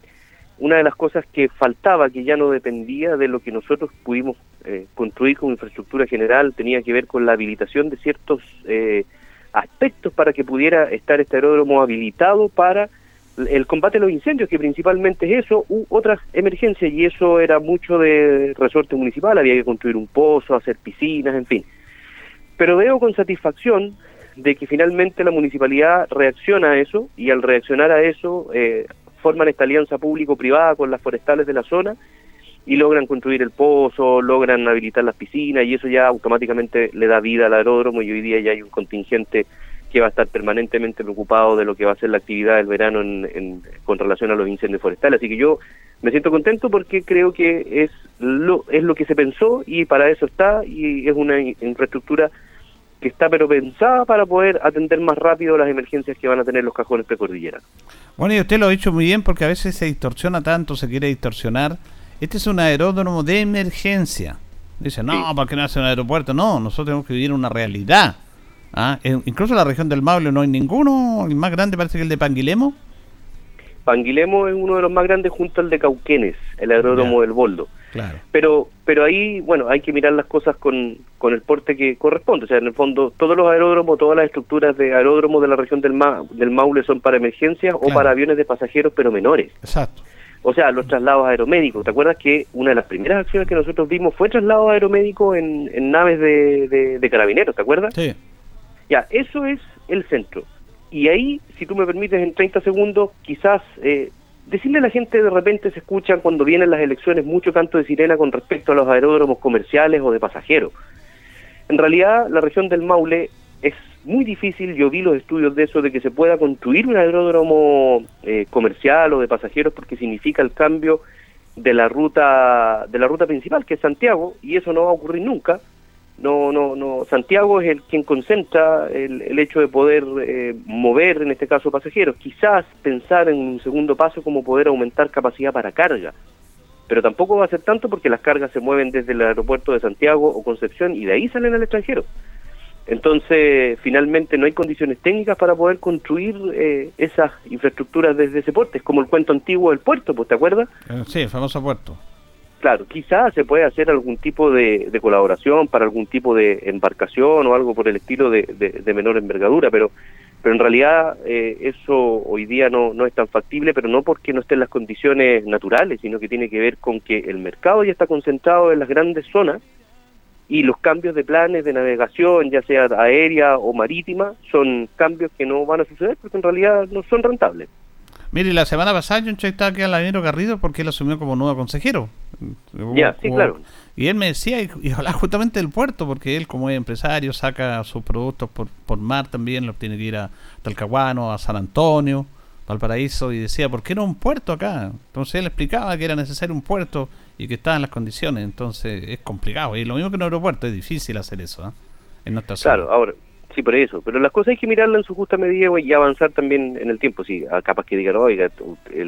una de las cosas que faltaba, que ya no dependía de lo que nosotros pudimos eh, construir como infraestructura general, tenía que ver con la habilitación de ciertos eh, aspectos para que pudiera estar este aeródromo habilitado para el combate a los incendios, que principalmente es eso, u otras emergencias, y eso era mucho de resorte municipal, había que construir un pozo, hacer piscinas, en fin. Pero veo con satisfacción de que finalmente la municipalidad reacciona a eso, y al reaccionar a eso, eh, forman esta alianza público-privada con las forestales de la zona, y logran construir el pozo, logran habilitar las piscinas y eso ya automáticamente le da vida al aeródromo y hoy día ya hay un contingente que va a estar permanentemente preocupado de lo que va a ser la actividad del verano en, con relación a los incendios forestales. Así que yo me siento contento porque creo que es lo, es lo que se pensó y para eso está y es una infraestructura que está pero pensada para poder atender más rápido las emergencias que van a tener los cajones precordillera. Bueno, y usted lo ha dicho muy bien porque a veces se distorsiona tanto, se quiere distorsionar. Este es un aeródromo de emergencia. Dice, no, ¿para qué no hace un aeropuerto? No, nosotros tenemos que vivir una realidad. ¿Ah? incluso en la región del Maule no hay ninguno, el más grande parece que el de Panguilemo. Panguilemo es uno de los más grandes junto al de Cauquenes, el aeródromo del Boldo. Claro. Pero pero ahí, bueno, hay que mirar las cosas con, con el porte que corresponde. O sea, en el fondo, todos los aeródromos, todas las estructuras de aeródromos de la región del, del Maule son para emergencias o para aviones de pasajeros, pero menores. Exacto. O sea, los traslados aeromédicos. ¿Te acuerdas que una de las primeras acciones que nosotros vimos fue traslado aeromédico en, en naves de, de carabineros? ¿Te acuerdas? Sí. Ya, eso es el centro. Y ahí, si tú me permites, en 30 segundos, quizás eh, decirle a la gente de repente se escuchan cuando vienen las elecciones mucho canto de sirena con respecto a los aeródromos comerciales o de pasajeros. En realidad, la región del Maule es muy difícil, yo vi los estudios de eso, de que se pueda construir un aeródromo eh, comercial o de pasajeros porque significa el cambio de la ruta de la ruta principal que es Santiago y eso no va a ocurrir nunca no, no, no. Santiago es el quien concentra el, el hecho de poder eh, mover, en este caso, pasajeros. Quizás pensar en un segundo paso como poder aumentar capacidad para carga, pero tampoco va a ser tanto porque las cargas se mueven desde el aeropuerto de Santiago o Concepción y de ahí salen al extranjero. Entonces, finalmente no hay condiciones técnicas para poder construir eh, esas infraestructuras desde ese puerto. Es como el cuento antiguo del puerto, ¿pues te acuerdas? Eh, sí, el famoso puerto claro, quizás se puede hacer algún tipo de, colaboración para algún tipo de embarcación o algo por el estilo de, menor envergadura, pero pero en realidad eh, eso hoy día no, no es tan factible, pero no porque no estén las condiciones naturales, sino que tiene que ver con que el mercado ya está concentrado en las grandes zonas y los cambios de planes de navegación, ya sea aérea o marítima, son cambios que no van a suceder porque en realidad no son rentables. Mire, la semana pasada yo estaba aquí al Avenero Garrido porque él asumió como nuevo consejero. Ya, sí, claro. Y él me decía, y, y hablaba justamente del puerto, porque él como es empresario saca sus productos por, por mar también, los tiene que ir a Talcahuano, a San Antonio, Valparaíso, y decía, ¿por qué no un puerto acá? Entonces él explicaba que era necesario un puerto y que estaban las condiciones, entonces es complicado. Y lo mismo que un aeropuerto, es difícil hacer eso, ¿eh? En nuestra zona. Claro, ahora Sí, por eso. Pero las cosas hay que mirarlas en su justa medida y avanzar también en el tiempo. Sí, capaz que digan, oiga,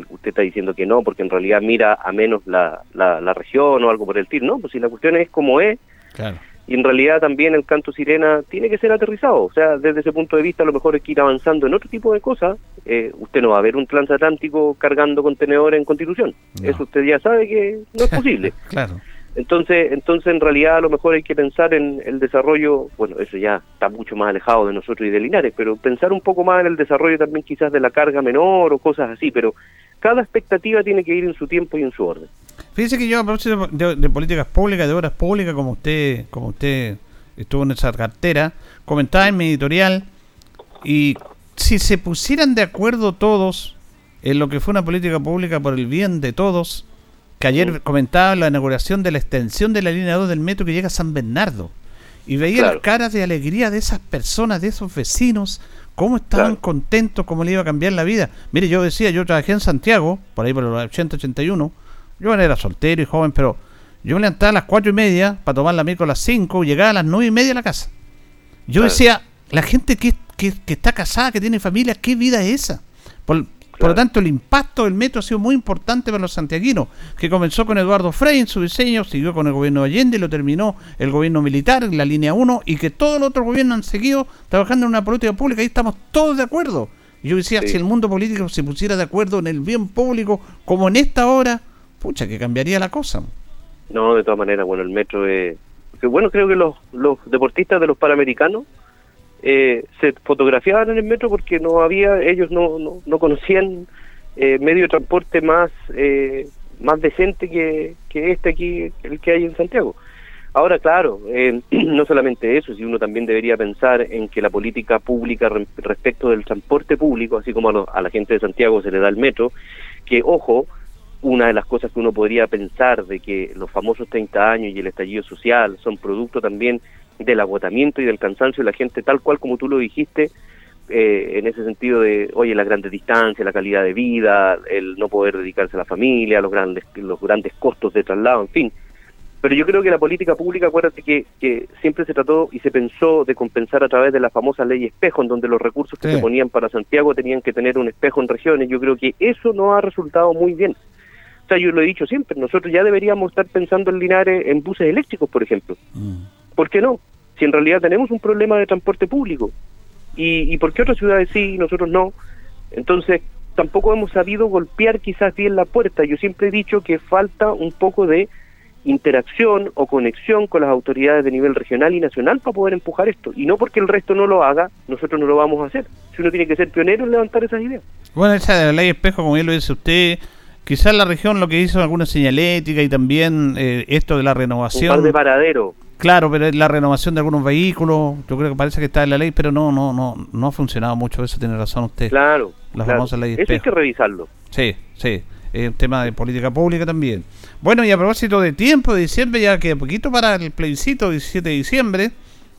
usted está diciendo que no, porque en realidad mira a menos la, la, región o algo por el estilo. No, pues si la cuestión es como es. Claro. Y en realidad también el canto sirena tiene que ser aterrizado. O sea, desde ese punto de vista, a lo mejor hay que ir avanzando en otro tipo de cosas. Eh, usted no va a ver un transatlántico cargando contenedores en Constitución. Eso usted ya sabe que no es posible. claro. Entonces, entonces en realidad a lo mejor hay que pensar en el desarrollo, bueno, eso ya está mucho más alejado de nosotros y de Linares, pero pensar un poco más en el desarrollo también quizás de la carga menor o cosas así, pero cada expectativa tiene que ir en su tiempo y en su orden. Fíjese que yo a propósito de, políticas públicas, de obras públicas, como usted, como usted estuvo en esa cartera, comentaba en mi editorial y si se pusieran de acuerdo todos en lo que fue una política pública por el bien de todos, que ayer comentaba la inauguración de la extensión de la línea 2 del metro que llega a San Bernardo. Y veía las caras de alegría de esas personas, de esos vecinos, cómo estaban contentos, cómo le iba a cambiar la vida. Mire, yo decía, yo trabajé en Santiago, por ahí por el 80-81, yo era soltero y joven, pero yo me levantaba a las cuatro y media para tomar la micro a las 5 y llegaba a las nueve y media a la casa. Yo decía, la gente que, que, que, está casada, que tiene familia, ¿qué vida es esa? Por, por lo tanto, el impacto del metro ha sido muy importante para los santiaguinos, que comenzó con Eduardo Frey en su diseño, siguió con el gobierno de Allende, lo terminó el gobierno militar, en la línea 1, y que todos los otros gobiernos han seguido trabajando en una política pública, y estamos todos de acuerdo. yo decía, si el mundo político se pusiera de acuerdo en el bien público, como en esta hora, pucha, que cambiaría la cosa. No, de todas maneras, bueno, el metro es... bueno, creo que los, los deportistas de los Panamericanos eh, se fotografiaban en el metro porque no había, ellos no, no, no conocían eh, medio de transporte más, eh, más decente que, que este aquí, el que hay en Santiago. Ahora, claro, eh, no solamente eso, sino uno también debería pensar en que la política pública respecto del transporte público, así como a, a, la gente de Santiago se le da el metro, que, ojo, una de las cosas que uno podría pensar de que los famosos 30 años y el estallido social son producto también del agotamiento y del cansancio de la gente, tal cual como tú lo dijiste, eh, en ese sentido de, oye, las grandes distancias, la calidad de vida, el no poder dedicarse a la familia, los grandes, los grandes costos de traslado, en fin. Pero yo creo que la política pública, acuérdate que, que siempre se trató y se pensó de compensar a través de la famosa ley espejo, en donde los recursos que se ponían para Santiago tenían que tener un espejo en regiones. Yo creo que eso no ha resultado muy bien. O sea, yo lo he dicho siempre, nosotros ya deberíamos estar pensando en Linares en buses eléctricos, por ejemplo. ¿Por qué no? Si en realidad tenemos un problema de transporte público. ¿Y, y por qué otras ciudades sí y nosotros no? Entonces, tampoco hemos sabido golpear quizás bien la puerta. Yo siempre he dicho que falta un poco de interacción o conexión con las autoridades de nivel regional y nacional para poder empujar esto. Y no porque el resto no lo haga, nosotros no lo vamos a hacer. Si uno tiene que ser pionero en levantar esas ideas. Bueno, esa de la ley espejo, como bien lo dice usted, quizás la región lo que hizo alguna señalética y también eh, esto de la renovación. Un par de paradero. Claro, pero la renovación de algunos vehículos, yo creo que parece que está en la ley, pero no, no, no, no ha funcionado mucho. Eso tiene razón usted. Claro. La claro. famosa ley Eso hay que revisarlo. Sí, sí. Es un tema de política pública también. Bueno, y a propósito de tiempo, de diciembre ya queda poquito para el plebiscito, 17 de diciembre,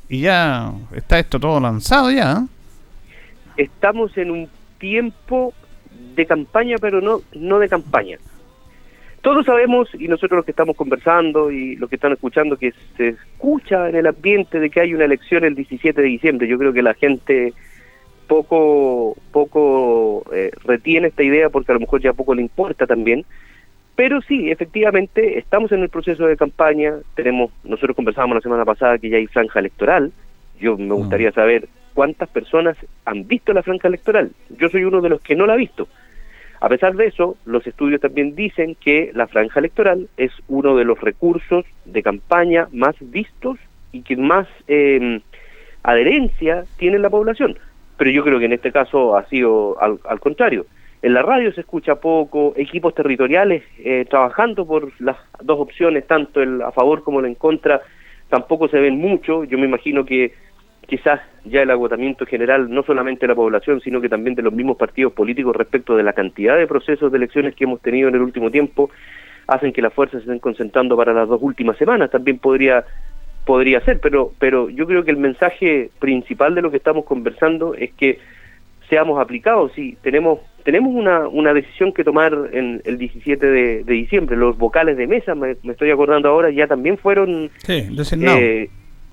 y ya está esto todo lanzado ya. ¿eh? Estamos en un tiempo de campaña, pero no, no de campaña. Todos sabemos, y nosotros los que estamos conversando y los que están escuchando, que se escucha en el ambiente de que hay una elección el 17 de diciembre. Yo creo que la gente poco poco eh, retiene esta idea porque a lo mejor ya poco le importa también. Pero sí, efectivamente, estamos en el proceso de campaña. Tenemos, nosotros conversábamos la semana pasada que ya hay franja electoral. Yo me gustaría saber cuántas personas han visto la franja electoral. Yo soy uno de los que no la ha visto. A pesar de eso, los estudios también dicen que la franja electoral es uno de los recursos de campaña más vistos y que más eh, adherencia tiene la población. Pero yo creo que en este caso ha sido al, contrario. En la radio se escucha poco, equipos territoriales eh, trabajando por las dos opciones, tanto el a favor como el en contra, tampoco se ven mucho. Yo me imagino que quizás ya el agotamiento general, no solamente de la población, sino que también de los mismos partidos políticos respecto de la cantidad de procesos de elecciones que hemos tenido en el último tiempo, hacen que las fuerzas se estén concentrando para las dos últimas semanas. También podría podría ser, pero pero yo creo que el mensaje principal de lo que estamos conversando es que seamos aplicados. Sí, tenemos tenemos una, una decisión que tomar en el 17 de, de diciembre. Los vocales de mesa, me, me estoy acordando ahora, ya también fueron Sí, eh,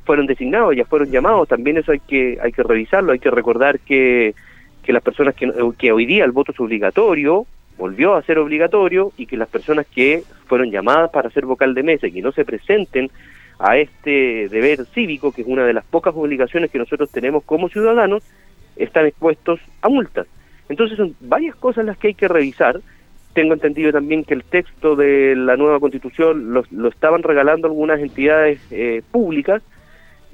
fueron designados, ya fueron llamados, también eso hay que hay que revisarlo, hay que recordar que, que las personas que, que hoy día el voto es obligatorio, volvió a ser obligatorio y que las personas que fueron llamadas para ser vocal de mesa y que no se presenten a este deber cívico, que es una de las pocas obligaciones que nosotros tenemos como ciudadanos, están expuestos a multas. Entonces son varias cosas las que hay que revisar. Tengo entendido también que el texto de la nueva constitución lo, lo estaban regalando algunas entidades eh, públicas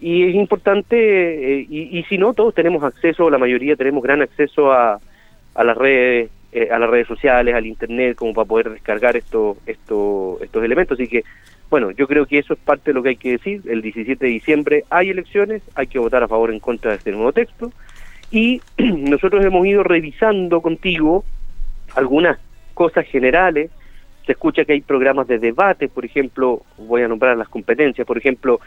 y es importante, eh, y, si no, todos tenemos acceso, la mayoría tenemos gran acceso a, a las redes eh, a las redes sociales, al internet, como para poder descargar estos estos estos elementos. Así que, bueno, yo creo que eso es parte de lo que hay que decir. El 17 de diciembre hay elecciones, hay que votar a favor o en contra de este nuevo texto. Y nosotros hemos ido revisando contigo algunas cosas generales. Se escucha que hay programas de debate, por ejemplo, voy a nombrar las competencias, por ejemplo,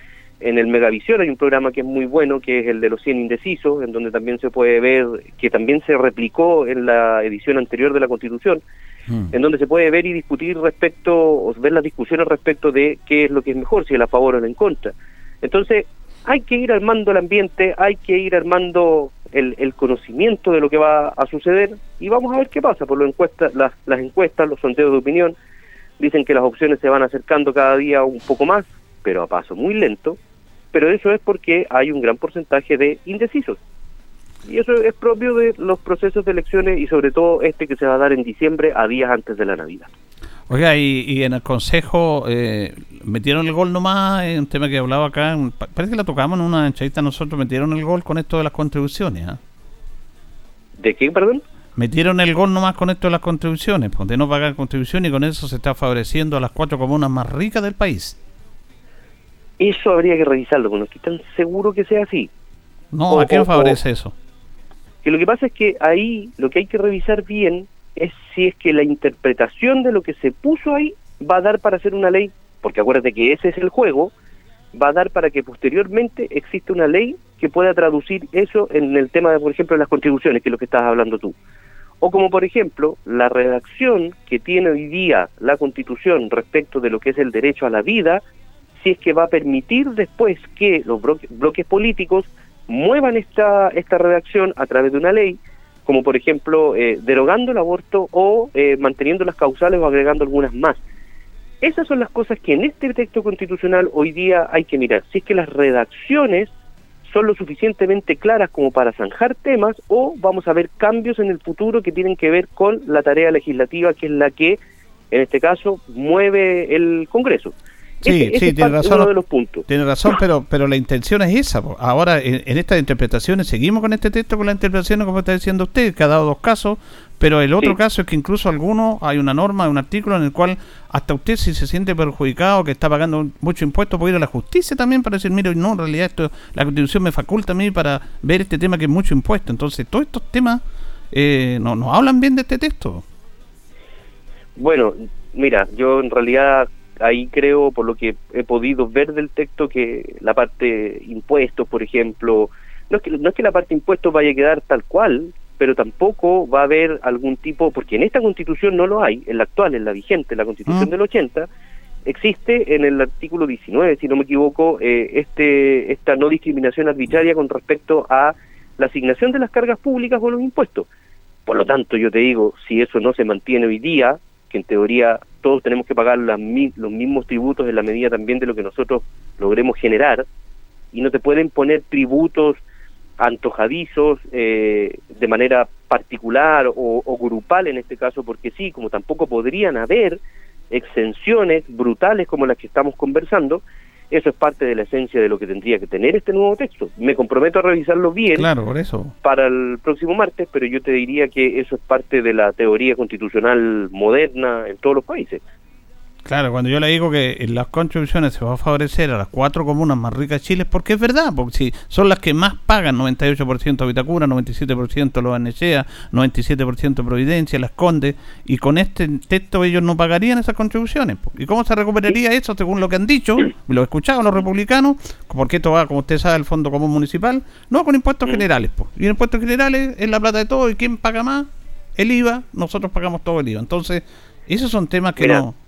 en el Megavisión hay un programa que es muy bueno, que es el de los 100 indecisos, en donde también se puede ver, que también se replicó en la edición anterior de la Constitución, en donde se puede ver y discutir respecto, o ver las discusiones respecto de qué es lo que es mejor, si es a favor o el en contra. Entonces, hay que ir armando el ambiente, hay que ir armando el, el conocimiento de lo que va a suceder y vamos a ver qué pasa. Por lo encuesta, las, las encuestas, los sondeos de opinión, dicen que las opciones se van acercando cada día un poco más, pero a paso muy lento, pero eso es porque hay un gran porcentaje de indecisos. Y eso es propio de los procesos de elecciones y sobre todo este que se va a dar en diciembre a días antes de la Navidad. Oiga, y, y en el Consejo eh, metieron el gol nomás, es un tema que hablaba acá, parece que la tocamos en una entrevista nosotros, metieron el gol con esto de las contribuciones. ¿ah? ¿De qué, perdón? Metieron el gol nomás con esto de las contribuciones, de no pagar contribuciones y con eso se está favoreciendo a las cuatro comunas más ricas del país. Eso habría que revisarlo, porque no estoy tan seguro que sea así. No, O- ¿a qué o- nos favorece eso? Que lo que pasa es que ahí lo que hay que revisar bien es si es que la interpretación de lo que se puso ahí va a dar para hacer una ley, porque acuérdate que ese es el juego, va a dar para que posteriormente exista una ley que pueda traducir eso en el tema de, por ejemplo, las contribuciones, que es lo que estabas hablando tú. O como, por ejemplo, la redacción que tiene hoy día la Constitución respecto de lo que es el derecho a la vida, si es que va a permitir después que los bloques políticos muevan esta, esta redacción a través de una ley, como por ejemplo eh, derogando el aborto o eh, manteniendo las causales o agregando algunas más. Esas son las cosas que en este texto constitucional hoy día hay que mirar. Si es que las redacciones son lo suficientemente claras como para zanjar temas o vamos a ver cambios en el futuro que tienen que ver con la tarea legislativa que es la que en este caso mueve el Congreso. Sí, sí, tiene razón. Tiene razón, pero pero la intención es esa. Ahora, en, estas interpretaciones, seguimos con este texto, con las interpretaciones, como está diciendo usted, que ha dado dos casos, pero el otro caso es que incluso algunos, hay una norma, un artículo en el cual hasta usted, si se siente perjudicado, que está pagando mucho impuesto, puede ir a la justicia también para decir, mire, no, en realidad esto la constitución me faculta a mí para ver este tema que es mucho impuesto. Entonces, todos estos temas eh, no, no hablan bien de este texto. Bueno, mira, yo en realidad ahí creo, por lo que he podido ver del texto, que la parte impuestos, por ejemplo, no es que, no es que la parte impuestos vaya a quedar tal cual, pero tampoco va a haber algún tipo, porque en esta constitución no lo hay, en la actual, en la vigente, en la constitución mm. del 80, existe en el artículo 19, si no me equivoco, eh, este esta no discriminación arbitraria con respecto a la asignación de las cargas públicas o los impuestos. Por lo tanto, yo te digo, si eso no se mantiene hoy día, que en teoría todos tenemos que pagar los mismos tributos en la medida también de lo que nosotros logremos generar, y no te pueden poner tributos antojadizos eh, de manera particular o, o, grupal en este caso, porque sí, como tampoco podrían haber exenciones brutales como las que estamos conversando, eso es parte de la esencia de lo que tendría que tener este nuevo texto. Me comprometo a revisarlo bien claro, por eso. para el próximo martes, pero yo te diría que eso es parte de la teoría constitucional moderna en todos los países. Claro, cuando yo le digo que en las contribuciones se va a favorecer a las cuatro comunas más ricas de Chile, porque es verdad, porque si son las que más pagan, 98% Vitacura, 97% Los Anechea, 97% Providencia, Las Condes, y con este texto ellos no pagarían esas contribuciones. ¿Y cómo se recuperaría eso según lo que han dicho? Lo he escuchado los republicanos, porque esto va, como usted sabe, al Fondo Común Municipal, no con impuestos generales. Y en impuestos generales es la plata de todo, ¿y quién paga más? El IVA, nosotros pagamos todo el IVA. Entonces, esos son temas que no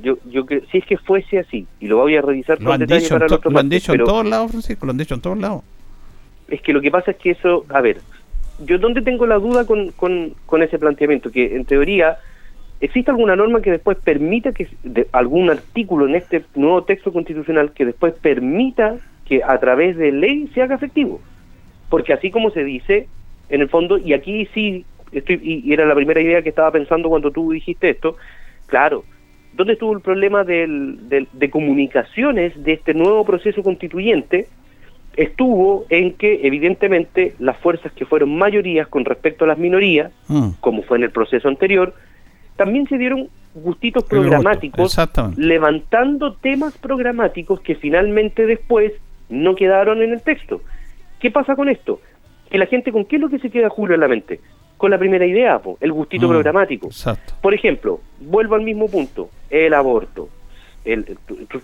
yo, yo que si es que fuese así, y lo voy a revisar con detalle para el otro Lo han dicho en todos lados, Francisco, lo han dicho en todos lados. Es que lo que pasa es que eso, a ver, yo donde tengo la duda con, con, con ese planteamiento, que en teoría existe alguna norma que después permita que, de, algún artículo en este nuevo texto constitucional que después permita que a través de ley se haga efectivo. Porque así como se dice, en el fondo, y aquí sí, estoy, y era la primera idea que estaba pensando cuando tú dijiste esto, claro, ¿Dónde estuvo el problema de comunicaciones de este nuevo proceso constituyente? Estuvo en que, evidentemente, las fuerzas que fueron mayorías con respecto a las minorías, mm. como fue en el proceso anterior, también se dieron gustitos programáticos, levantando temas programáticos que finalmente después no quedaron en el texto. ¿Qué pasa con esto? Que la gente, ¿con qué es lo que se queda Julio en la mente? Con la primera idea, el gustito mm, programático. Por ejemplo, vuelvo al mismo punto, el aborto. El,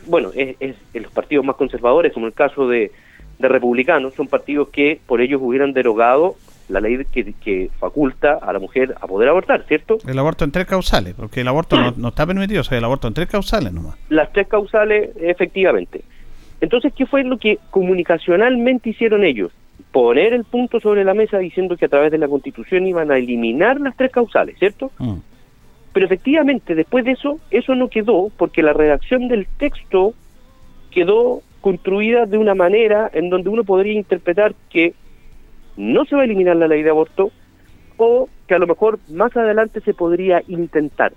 bueno, es, es, los partidos más conservadores, como el caso de, de republicanos, son partidos que por ellos hubieran derogado la ley que, que, faculta a la mujer a poder abortar, ¿cierto? El aborto en tres causales, porque el aborto no, no, está permitido, o sea, el aborto en tres causales nomás. Las tres causales, efectivamente. Entonces, ¿qué fue lo que comunicacionalmente hicieron ellos? Poner el punto sobre la mesa diciendo que a través de la constitución iban a eliminar las tres causales, ¿cierto? Mm. Pero efectivamente, después de eso, eso no quedó porque la redacción del texto quedó construida de una manera en donde uno podría interpretar que no se va a eliminar la ley de aborto o que a lo mejor más adelante se podría intentar.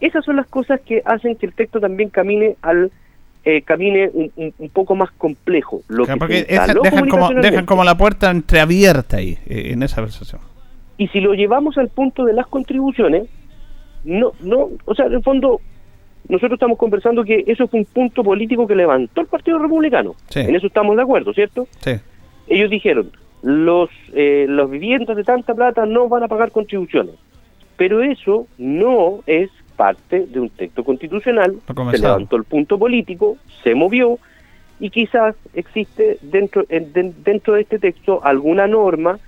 Esas son las cosas que hacen que el texto también camine al eh, camine un, un, poco más complejo. Lo que dejan, como, dejan como la puerta entreabierta ahí, eh, en esa conversación. Y si lo llevamos al punto de las contribuciones, no, no, o sea, en el fondo, nosotros estamos conversando que eso fue un punto político que levantó el Partido Republicano. En eso estamos de acuerdo, ¿cierto? Sí. Ellos dijeron, los, eh, los viviendas de tanta plata no van a pagar contribuciones. Pero eso no es parte de un texto constitucional. Se levantó el punto político, se movió y quizás existe dentro, en- den- dentro de este texto alguna norma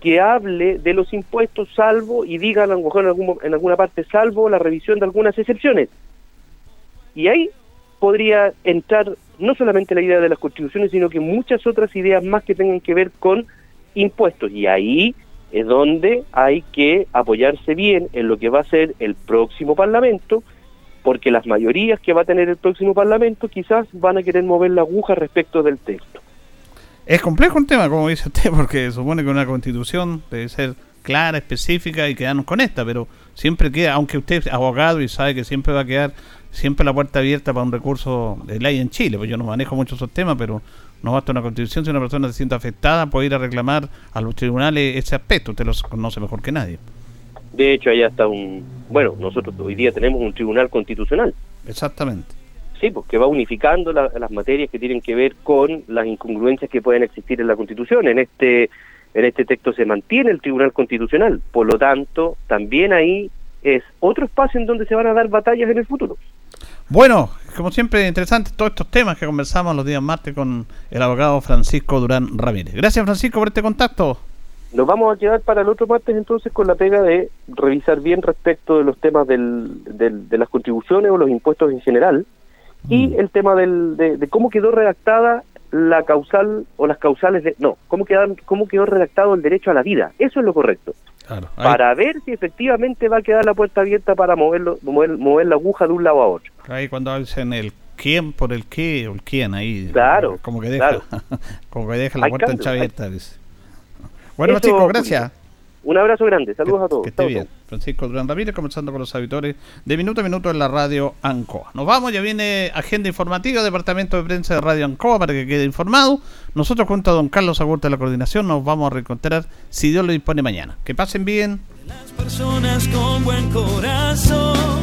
que hable de los impuestos salvo y diga en, algún en alguna parte salvo la revisión de algunas excepciones. Y ahí podría entrar no solamente la idea de las constituciones, sino que muchas otras ideas más que tengan que ver con impuestos. Y ahí es donde hay que apoyarse bien en lo que va a ser el próximo Parlamento, porque las mayorías que va a tener el próximo Parlamento quizás van a querer mover la aguja respecto del texto. Es complejo el tema, como dice usted, porque supone que una constitución debe ser clara, específica y quedarnos con esta, pero siempre queda, aunque usted es abogado y sabe que siempre va a quedar siempre la puerta abierta para un recurso de ley en Chile, pues yo no manejo mucho esos temas, pero no basta una constitución si una persona se siente afectada puede ir a reclamar a los tribunales ese aspecto, usted lo conoce mejor que nadie. De hecho, hay hasta un... Bueno, nosotros hoy día tenemos un tribunal constitucional. Exactamente. Sí, porque va unificando la- las materias que tienen que ver con las incongruencias que pueden existir en la Constitución. En este en este texto se mantiene el Tribunal Constitucional, por lo tanto, también ahí es otro espacio en donde se van a dar batallas en el futuro. Bueno, como siempre, interesantes todos estos temas que conversamos los días martes con el abogado Francisco Durán Ramírez. Gracias, Francisco, por este contacto. Nos vamos a quedar para el otro martes entonces con la pega de revisar bien respecto de los temas del, del- de las contribuciones o los impuestos en general y el tema del, de, de cómo quedó redactada la causal o las causales de... No, cómo, quedaron, cómo quedó redactado el derecho a la vida. Eso es lo correcto. Claro. Para ver si efectivamente va a quedar la puerta abierta para moverlo, mover, mover la aguja de un lado a otro. Ahí cuando dicen el quién por el qué o el quién ahí. Claro, Como que deja, claro. como que deja la puerta abierta. dice. Bueno, Eso, chicos, gracias. Un abrazo grande, saludos a todos. Que esté bien. Francisco Durán Ramírez comenzando con los auditores de minuto a minuto en la radio Ancoa. Nos vamos, ya viene agenda informativa, departamento de prensa de Radio Ancoa para que quede informado. Nosotros junto a don Carlos Agurta de la coordinación nos vamos a reencontrar si Dios lo dispone mañana. Que pasen bien. personas con buen corazón,